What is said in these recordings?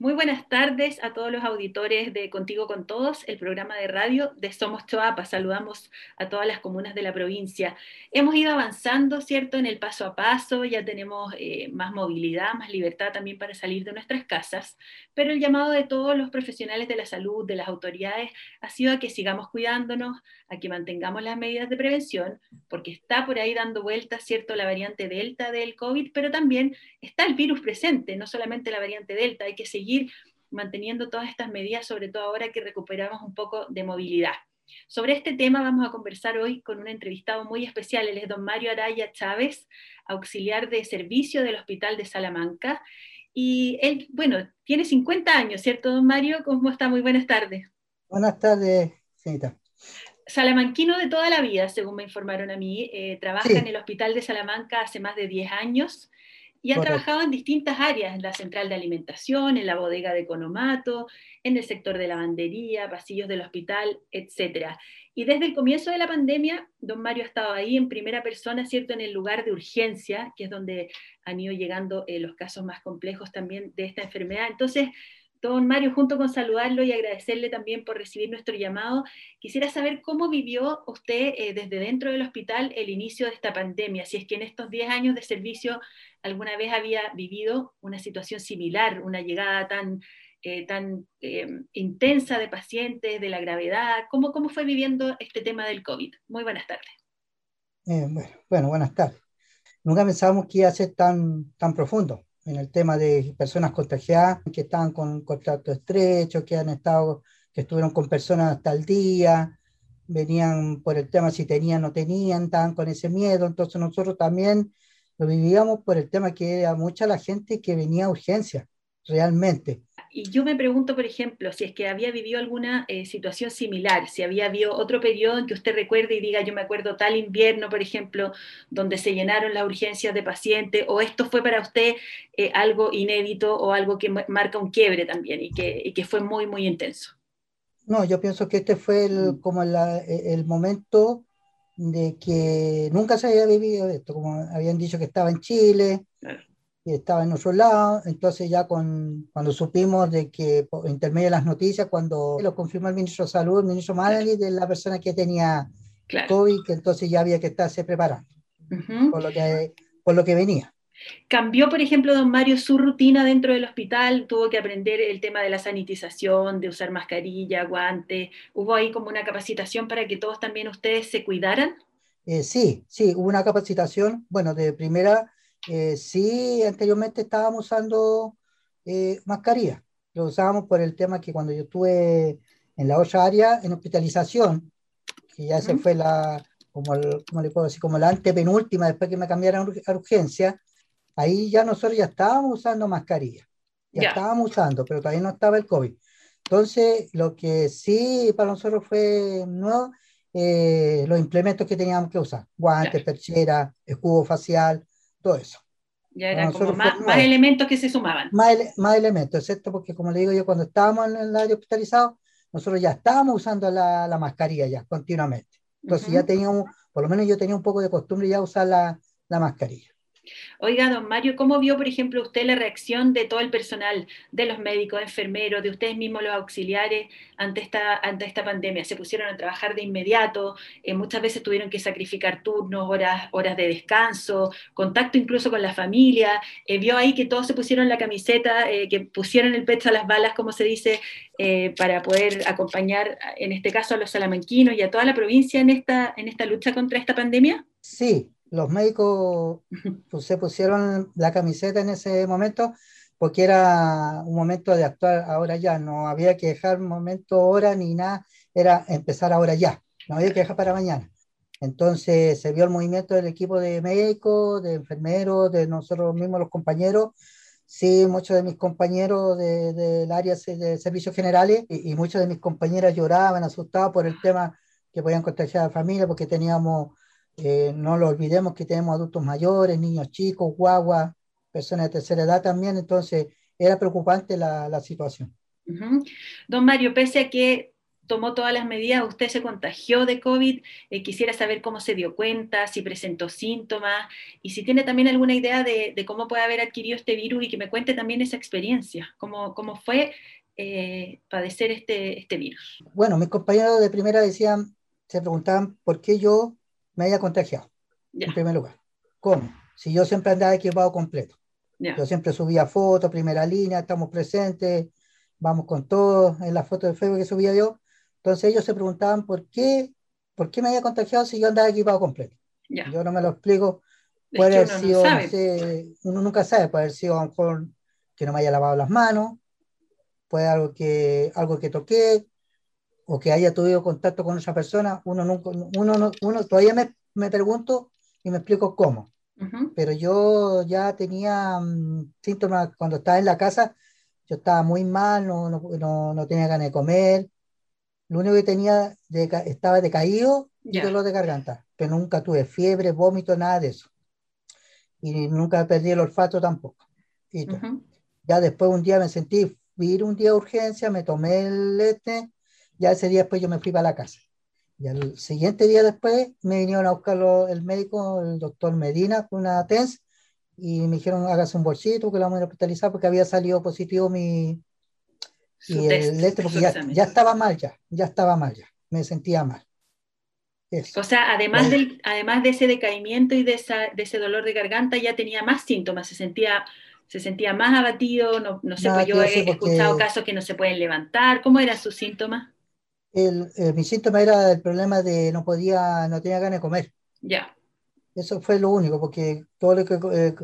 Muy buenas tardes a todos los auditores de Contigo con Todos, el programa de radio de Somos Choapa. Saludamos a todas las comunas de la provincia. Hemos ido avanzando, ¿cierto?, en el paso a paso, ya tenemos eh, más movilidad, más libertad también para salir de nuestras casas, pero el llamado de todos los profesionales de la salud, de las autoridades, ha sido a que sigamos cuidándonos, a que mantengamos las medidas de prevención, porque está por ahí dando vueltas, ¿cierto?, la variante Delta del COVID, pero también está el virus presente, no solamente la variante Delta, hay que seguir seguir manteniendo todas estas medidas, sobre todo ahora que recuperamos un poco de movilidad. Sobre este tema vamos a conversar hoy con un entrevistado muy especial, él es don Mario Araya Chávez, auxiliar de servicio del Hospital de Salamanca. Y él, bueno, tiene 50 años, ¿cierto, don Mario? ¿Cómo está? Muy buenas tardes. Buenas tardes, señorita. Salamanquino de toda la vida, según me informaron a mí. Eh, trabaja en el Hospital de Salamanca hace más de 10 años y ha trabajado en distintas áreas, en la central de alimentación, en la bodega de economato, en el sector de lavandería, pasillos del hospital, etc. Y desde el comienzo de la pandemia, don Mario ha estado ahí en primera persona, ¿cierto?, en el lugar de urgencia, que es donde han ido llegando eh, los casos más complejos también de esta enfermedad. Entonces, Don Mario, junto con saludarlo y agradecerle también por recibir nuestro llamado, quisiera saber cómo vivió usted eh, desde dentro del hospital el inicio de esta pandemia, si es que en estos 10 años de servicio alguna vez había vivido una situación similar, una llegada tan, eh, tan eh, intensa de pacientes, de la gravedad, ¿Cómo, ¿cómo fue viviendo este tema del COVID? Muy buenas tardes. bueno, bueno, buenas tardes. Nunca pensábamos que iba a ser tan, tan profundo en el tema de personas contagiadas que estaban con contacto estrecho, que han estado, que estuvieron con personas hasta el día, venían por el tema si tenían o no tenían, estaban con ese miedo, entonces nosotros también lo vivíamos por el tema que era mucha la gente que venía a urgencia, realmente. Y yo me pregunto, por ejemplo, si es que había vivido alguna eh, situación similar, si había habido otro periodo en que usted recuerde y diga, yo me acuerdo tal invierno, por ejemplo, donde se llenaron las urgencias de pacientes, o esto fue para usted eh, algo inédito o algo que marca un quiebre también y que, y que fue muy, muy intenso. No, yo pienso que este fue el, mm. como e, el momento de que nunca se había vivido esto, como habían dicho que estaba en Chile, y estaba en otro lado, entonces ya con, cuando supimos de que, por intermedio de las noticias, cuando lo confirmó el ministro de Salud, el ministro Manali, de la persona que tenía COVID, que entonces ya había que estarse preparando por, lo que, por lo que venía. ¿Cambió, por ejemplo, don Mario, su rutina dentro del hospital? ¿Tuvo que aprender el tema de la sanitización, de usar mascarilla, guantes? ¿Hubo ahí como una capacitación para que todos también ustedes se cuidaran? Eh, sí, sí, hubo una capacitación. Bueno, de primera eh, sí, anteriormente estábamos usando eh, mascarilla. Lo usábamos por el tema que cuando yo estuve en la otra área, en hospitalización, que ya se fue la, como, le puedo decir? Como la antepenúltima, después que me cambiaron a urgencia, ahí ya nosotros ya estábamos usando mascarilla. Ya, estábamos usando, pero todavía no estaba el COVID. Entonces, lo que sí para nosotros fue nuevo, eh, los implementos que teníamos que usar, guantes, perchera, escudo facial, todo eso. Ya eran como más, elementos que se sumaban. Más, más, elementos, excepto porque, como le digo yo, cuando estábamos en el área hospitalizado, nosotros ya estábamos usando la, la mascarilla ya continuamente. Entonces ya teníamos, por lo menos yo tenía un poco de costumbre ya usar la, la mascarilla. Oiga, don Mario, ¿cómo vio, por ejemplo, usted la reacción de todo el personal, de los médicos, enfermeros, de ustedes mismos los auxiliares ante esta, ante esta pandemia? ¿Se pusieron a trabajar de inmediato? Eh, muchas veces tuvieron que sacrificar turnos, horas, horas de descanso, contacto incluso con la familia. Eh, ¿Vio ahí que todos se pusieron la camiseta, eh, que pusieron el pecho a las balas, como se dice, para poder acompañar, en este caso, a los salamanquinos y a toda la provincia en esta, en esta lucha contra esta pandemia? Sí, los médicos pues, se pusieron la camiseta en ese momento porque era un momento de actuar ahora ya, no había que dejar momento, hora ni nada, era empezar ahora ya, no había que dejar para mañana. Entonces se vio el movimiento del equipo de médicos, de enfermeros, de nosotros mismos los compañeros, sí, muchos de mis compañeros del de, área de servicios generales y, y de mis compañeras lloraban, asustados por el tema que podían contagiar a la familia porque teníamos eh, no lo olvidemos que tenemos adultos mayores, niños chicos, guaguas, personas de tercera edad también, entonces era preocupante la, la situación. Don Mario, pese a que tomó todas las medidas, usted se contagió de COVID, eh, quisiera saber cómo se dio cuenta, si presentó síntomas y si tiene también alguna idea de, cómo puede haber adquirido este virus y que me cuente también esa experiencia, cómo, cómo fue eh, padecer este, este virus. Bueno, mis compañeros de primera decían, se preguntaban por qué yo me haya contagiado, en primer lugar. ¿Cómo? Si yo siempre andaba equipado completo. Yo siempre subía fotos, primera línea, estamos presentes, vamos con todo en las fotos de Facebook que subía yo. Entonces ellos se preguntaban por qué, por qué me había contagiado si yo andaba equipado completo. Yo no me lo explico. Puede haber sido, uno nunca sabe, puede haber sido a lo mejor que no me haya lavado las manos, puede algo que, algo que toqué, o que haya tenido contacto con esa persona, uno, nunca, uno, uno todavía me, me, pregunto y me explico cómo. Pero yo ya tenía mm, síntomas cuando estaba en la casa, yo estaba muy mal, no, no, no tenía ganas de comer, lo único que tenía, de, estaba decaído y dolor de garganta, pero nunca tuve fiebre, vómito, nada de eso. Y nunca perdí el olfato tampoco. Y Ya después un día me sentí, ir un día de urgencia, me tomé el este, ya ese día después yo me fui para la casa. Y el siguiente día después me vinieron a buscar el médico, el doctor Medina, con una TENS, y me dijeron, hágase un bolsito, que lo vamos a hospitalizar porque había salido positivo mi, y el este, porque ya, estaba mal ya, ya estaba mal ya, me sentía mal. O sea, además, del, además de ese decaimiento y de, de, ese dolor de garganta, ya tenía más síntomas, se sentía, se sentía más abatido, no, no sé, pues yo he escuchado casos que no se pueden levantar, ¿cómo eran sus síntomas? El, eh, mi síntoma era el problema de no podía, no tenía ganas de comer. Ya. Eso fue lo único, porque todo lo que eh,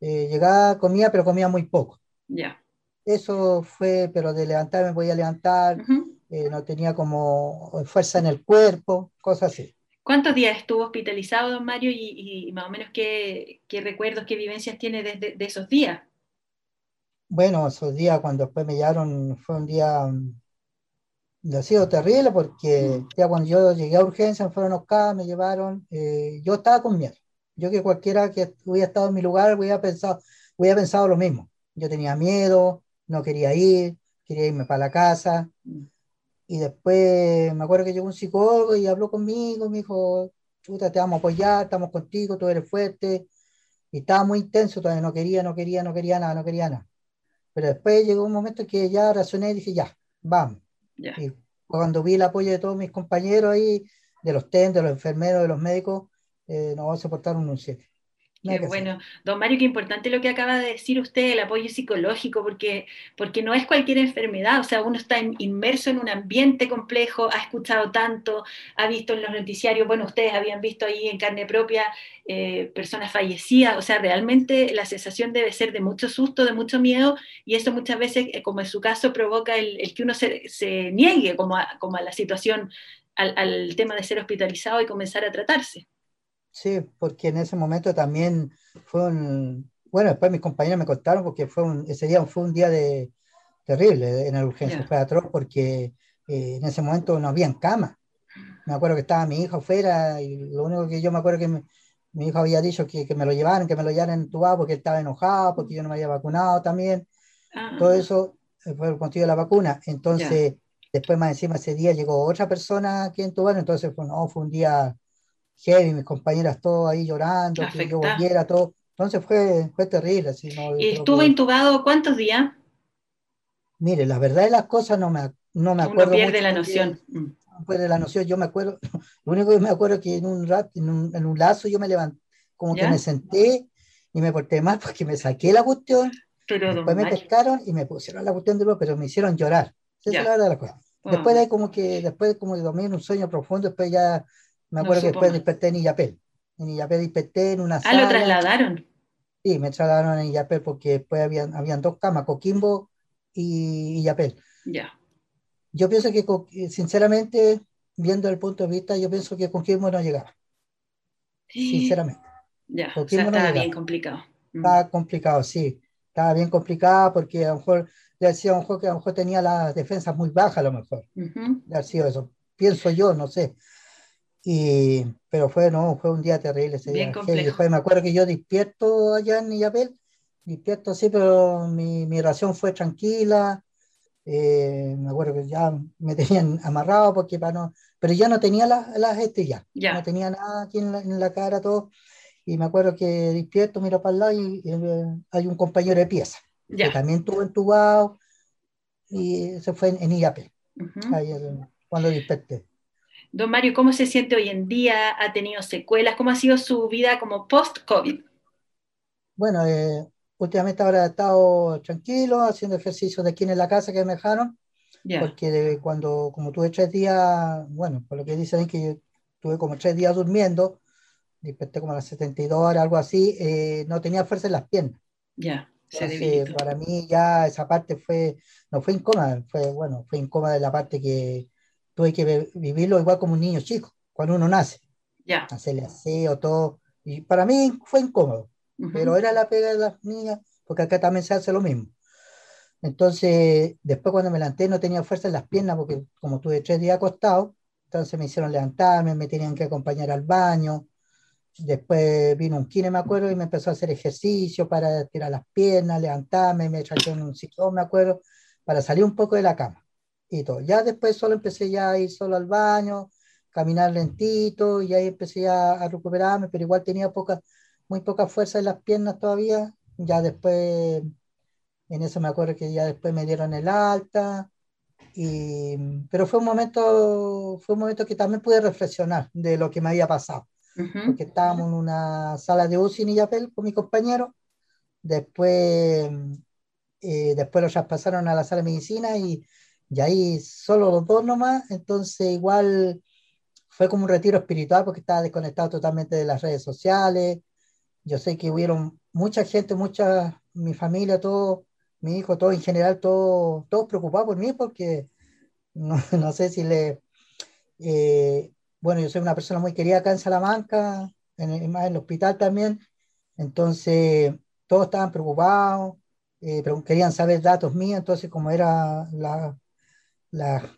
eh, llegaba comía, pero comía muy poco. Ya. Eso fue, pero de levantarme voy a levantar, eh, no tenía como fuerza en el cuerpo, cosas así. ¿Cuántos días estuvo hospitalizado, don Mario, y, más o menos qué, qué, recuerdos, qué vivencias tiene desde de, esos días? Bueno, esos días cuando después me llevaron, fue un día, mm, ha sido terrible porque ya cuando yo llegué a urgencia, me fueron a me llevaron, eh, yo estaba con miedo. Yo que cualquiera que hubiera estado en mi lugar hubiera pensado, hubiera pensado lo mismo. Yo tenía miedo, no quería ir, quería irme para la casa. Y después me acuerdo que llegó un psicólogo y habló conmigo, me dijo, chuta, te vamos a apoyar, estamos contigo, tú eres fuerte. Y estaba muy intenso, todavía no quería, no quería, no quería nada, no quería nada. Pero después llegó un momento que ya razoné y dije, ya, vamos. Y cuando vi el apoyo de todos mis compañeros ahí, de los TEN, de los enfermeros, de los médicos, eh, vamos a soportar un 7 bueno, don Mario, qué importante lo que acaba de decir usted, el apoyo psicológico, porque, porque no es cualquier enfermedad, o sea, uno está inmerso en un ambiente complejo, ha escuchado tanto, ha visto en los noticiarios, bueno, ustedes habían visto ahí en carne propia eh, personas fallecidas, o sea, realmente la sensación debe ser de mucho susto, de mucho miedo, y eso muchas veces, eh, como en su caso, provoca el, que uno se, se niegue como a, como a la situación, al, al tema de ser hospitalizado y comenzar a tratarse. Sí, porque en ese momento también fue un, bueno, después mis compañeros me contaron porque fue un, ese día fue un día de, terrible en la urgencia, fue atroz porque eh, en ese momento no había cama. Me acuerdo que estaba mi hijo afuera y lo único que yo me acuerdo que mi hijo había dicho que, que, me lo llevaran, que me lo llevaran entubado porque él estaba enojado, porque yo no me había vacunado también. Ah. Todo eso eh, fue el motivo de la vacuna. Entonces, después más encima ese día llegó otra persona que entubaron, entonces fue, no, fue un día heavy, mis compañeras todos ahí llorando, que yo volviera, todo. Entonces fue, fue terrible. Así, ¿no? ¿Y estuvo intubado cuántos días? Mire, la verdad de las cosas no me, no me acuerdo. Uno pierde la noción. Pierde la noción, yo me acuerdo, lo único que me acuerdo es que en un, rat, en un, en un lazo yo me levanté, como que me senté y me porté mal porque me saqué la cuestión, pero después me pescaron y me pusieron la cuestión de nuevo, pero me hicieron llorar. Esa es la verdad de la cosa. Después de como que, después como de dormir en un sueño profundo, después ya me acuerdo que después desperté en Illapel. En Illapel desperté en una sala. Ah, lo trasladaron. Sí, me trasladaron en Illapel porque después habían, habían dos camas, Coquimbo y Illapel. Ya. Yo pienso que, sinceramente, viendo el punto de vista, yo pienso que Coquimbo no llegaba. Sinceramente. Ya, o sea, estaba bien complicado. Mm. Estaba complicado, sí. Estaba bien complicado porque a lo mejor le decía a lo mejor que a lo mejor tenía las defensas muy bajas, a lo mejor. Uh eso. Pienso yo, no sé. Y, pero fue, no, fue un día terrible ese día. Después me acuerdo que yo despierto allá en Illapel, despierto así, pero mi, mi ración fue tranquila, Eh, me acuerdo que ya me tenían amarrado porque para no, pero ya no tenía las la, este ya, Ya. no tenía nada aquí en la, en la cara, todo. Y me acuerdo que despierto, miro para el lado y, eh, hay un compañero de pieza que Ya. también tuvo entubado y se fue en, en IAP, ahí el- cuando desperté. Don Mario, ¿cómo se siente hoy en día? ¿Ha tenido secuelas? ¿Cómo ha sido su vida como post-COVID? Bueno, eh, últimamente ahora he estado tranquilo, haciendo ejercicios de aquí en la casa que me dejaron, Ya, porque de- cuando, como tuve tres días, bueno, por lo que dicen es que yo tuve como tres días durmiendo, desperté como a las 72 horas, algo así, eh, no tenía fuerza en las piernas. ya, se Entonces, para mí ya esa parte fue, no fue incómoda, fue, bueno, fue incómoda la parte que tuve que vi- vivirlo igual como un niño chico, cuando uno nace, Ya. hacerle aseo, todo, y para mí fue incómodo ujú. pero era la pega de las niñas, porque acá también se hace lo mismo. Entonces, después cuando me levanté no tenía fuerza en las piernas, porque como tuve tres días acostado, entonces me hicieron levantarme, me tenían que acompañar al baño. Después vino un kine, me acuerdo, y me empezó a hacer ejercicio para tirar las piernas, levantarme, me trajeron un sillón, me acuerdo, para salir un poco de la cama y todo. Ya después solo empecé ya a ir solo al baño, caminar lentito, y ahí empecé ya a recuperarme, pero igual tenía poca, muy poca fuerza en las piernas todavía. Ya después, en eso me acuerdo que ya después me dieron el alta, y, pero fue un momento, fue un momento que también pude reflexionar de lo que me había pasado, porque estábamos en una sala de UCI en Illapel con mi compañero, después, eh, después lo traspasaron a la sala de medicina y, y ahí solo los dos nomás, entonces igual fue como un retiro espiritual porque estaba desconectado totalmente de las redes sociales. Yo sé que hubieron mucha gente, mucha, mi familia, todo, mi hijo, todo en general, todo, todos preocupados por mí porque no, no sé si le... eh, bueno, yo soy una persona muy querida acá en Salamanca, en, el- en el hospital también, entonces todos estaban preocupados, eh, pero querían saber datos míos, entonces como era la, la-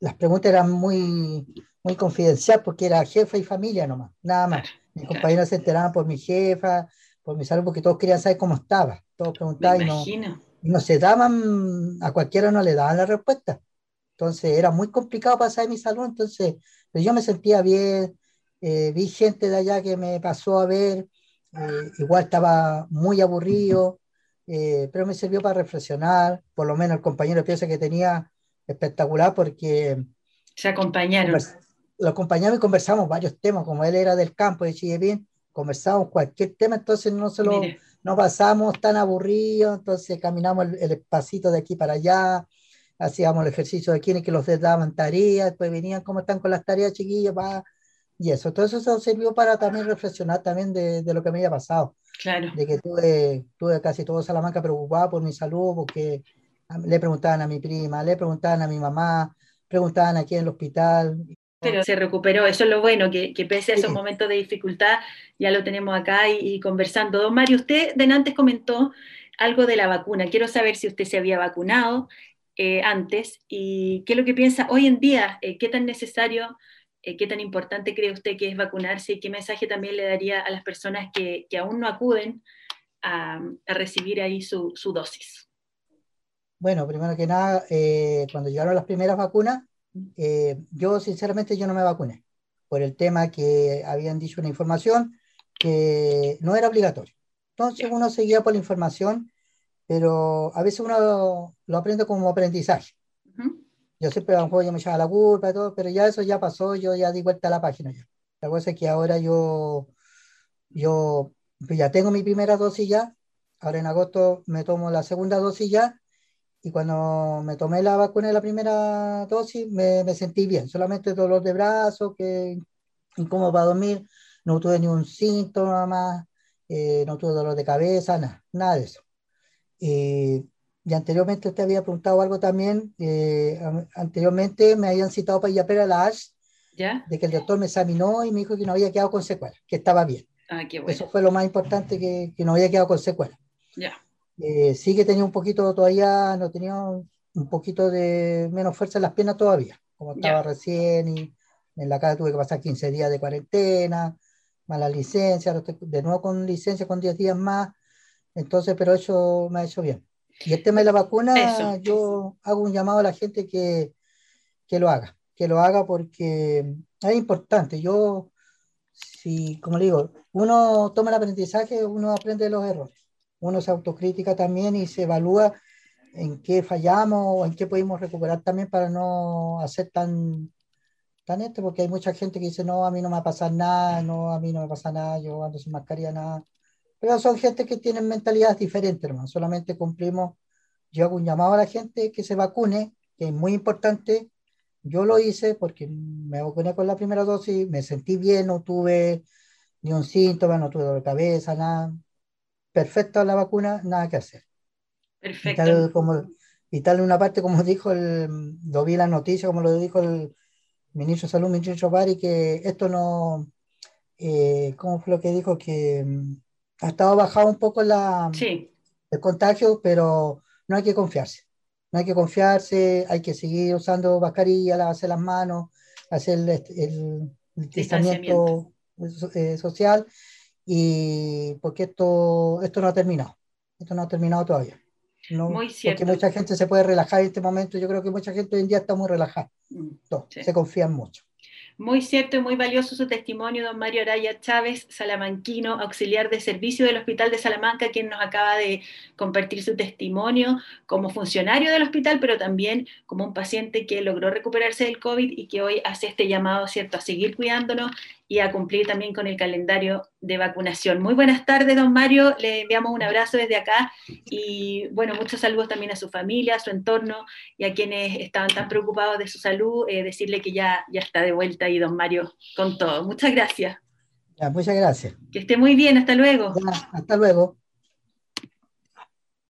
las preguntas eran muy, muy confidencial porque era jefa y familia nomás, nada más. Claro, Mis claro. compañeros se enteraban por mi jefa, por mi salud, porque todos querían saber cómo estaba. Todos preguntaban y no, y no se daban, a cualquiera no le daban la respuesta. Entonces era muy complicado para saber mi salud, entonces pero yo me sentía bien, eh, vi gente de allá que me pasó a ver, eh, igual estaba muy aburrido, eh, pero me sirvió para reflexionar, por lo menos el compañero de pieza que tenía espectacular porque Se acompañaron. lo acompañamos y conversamos varios temas, como él era del campo de Chillepín, conversábamos cualquier tema, entonces no se lo, Mire, no pasamos tan aburridos, entonces caminamos el, el espacito de aquí para allá, hacíamos el ejercicio de quienes que los daban tareas, después venían cómo están con las tareas chiquillos, pa, y eso, todo eso sirvió para también reflexionar también de, de lo que me había pasado, claro. de que tuve, tuve casi todo Salamanca preocupado por mi salud, porque le preguntaban a mi prima, le preguntaban a mi mamá, preguntaban aquí en el hospital, Pero se recuperó, eso es lo bueno, que, que pese a esos Sí. momentos de dificultad, ya lo tenemos acá y, y conversando. Don Mario, usted de antes comentó algo de la vacuna. Quiero saber si usted se había vacunado eh, antes y qué es lo que piensa hoy en día, eh, qué tan necesario, eh, qué tan importante cree usted que es vacunarse y qué mensaje también le daría a las personas que, que aún no acuden a, a recibir ahí su, su dosis. Bueno, primero que nada, eh, cuando llegaron las primeras vacunas, eh, yo sinceramente yo no me vacuné por el tema que habían dicho una información que no era obligatorio. Entonces uno seguía por la información, pero a veces uno lo aprende como aprendizaje. Ujú. Yo siempre a lo mejor yo me echaba la culpa y todo, pero ya eso ya pasó, yo ya di vuelta a la página ya. La cosa es que ahora yo, yo ya tengo mi primera dosis ya, ahora en agosto me tomo la segunda dosis ya, y cuando me tomé la vacuna de la primera dosis me, me sentí bien, solamente dolor de brazo, que incómodo para dormir, no tuve ni un síntoma más, eh, no tuve dolor de cabeza, nada, nada de eso. Eh, y anteriormente usted había preguntado algo también, eh, an- anteriormente me habían citado para Illapel a la ASH, ¿Ya? de que el doctor me examinó y me dijo que no había quedado con secuelas, que estaba bien. Ah, qué bueno. Eso fue lo más importante, que, que no había quedado con secuelas. Ya. Eh, sí que tenía un poquito todavía, no tenía un, poquito de menos fuerza en las piernas todavía, como estaba Ya. recién y en la casa tuve que pasar 15 días de cuarentena, más la licencia, de nuevo con licencia con 10 días más, entonces, pero eso me ha hecho bien. Y el tema de la vacuna, yo hago un llamado a la gente que, que lo haga, que lo haga porque es importante. Yo, si, como le digo, uno toma el aprendizaje, uno aprende de los errores. Uno se autocrítica también y se evalúa en qué fallamos o en qué podemos recuperar también para no hacer tan, tan esto, porque hay mucha gente que dice, no, a mí no me va a pasar nada, no, a mí no me pasa nada, yo ando sin mascarilla, nada. Pero son gente que tienen mentalidades diferentes, hermano. Solamente cumplimos, yo hago un llamado a la gente que se vacune, que es muy importante. Yo lo hice porque me vacuné con la primera dosis, me sentí bien, no tuve ni un síntoma, no tuve dolor de cabeza, nada. Perfecta la vacuna, nada que hacer. Perfecto. Y tal, como, y tal una parte, como dijo, el, lo vi en la noticia, como lo dijo el ministro de Salud, ministro Bari, que esto no, eh, ¿cómo fue lo que dijo? Que mm, ha estado bajado un poco la, el contagio, pero no hay que confiarse. No hay que confiarse, hay que seguir usando mascarilla, lavarse las manos, hacer el, el, distanciamiento eh, social, y porque esto, esto no ha terminado. Esto no ha terminado todavía. No, muy cierto. Porque mucha gente se puede relajar en este momento. Yo creo que mucha gente hoy en día está muy relajada. Mm, se confían mucho. Muy cierto y muy valioso su testimonio, don Mario Araya Chávez, salamanquino, auxiliar de servicio del Hospital de Salamanca, quien nos acaba de compartir su testimonio como funcionario del hospital, pero también como un paciente que logró recuperarse del COVID y que hoy hace este llamado, ¿cierto?, a seguir cuidándonos y a cumplir también con el calendario de vacunación. Muy buenas tardes, don Mario. Le enviamos un abrazo desde acá y, bueno, muchos saludos también a su familia, a su entorno y a quienes estaban tan preocupados de su salud. Eh, decirle que ya, ya está de vuelta ahí, don Mario, con todo. Muchas gracias. muchas gracias. Que esté muy bien. Hasta luego. hasta luego.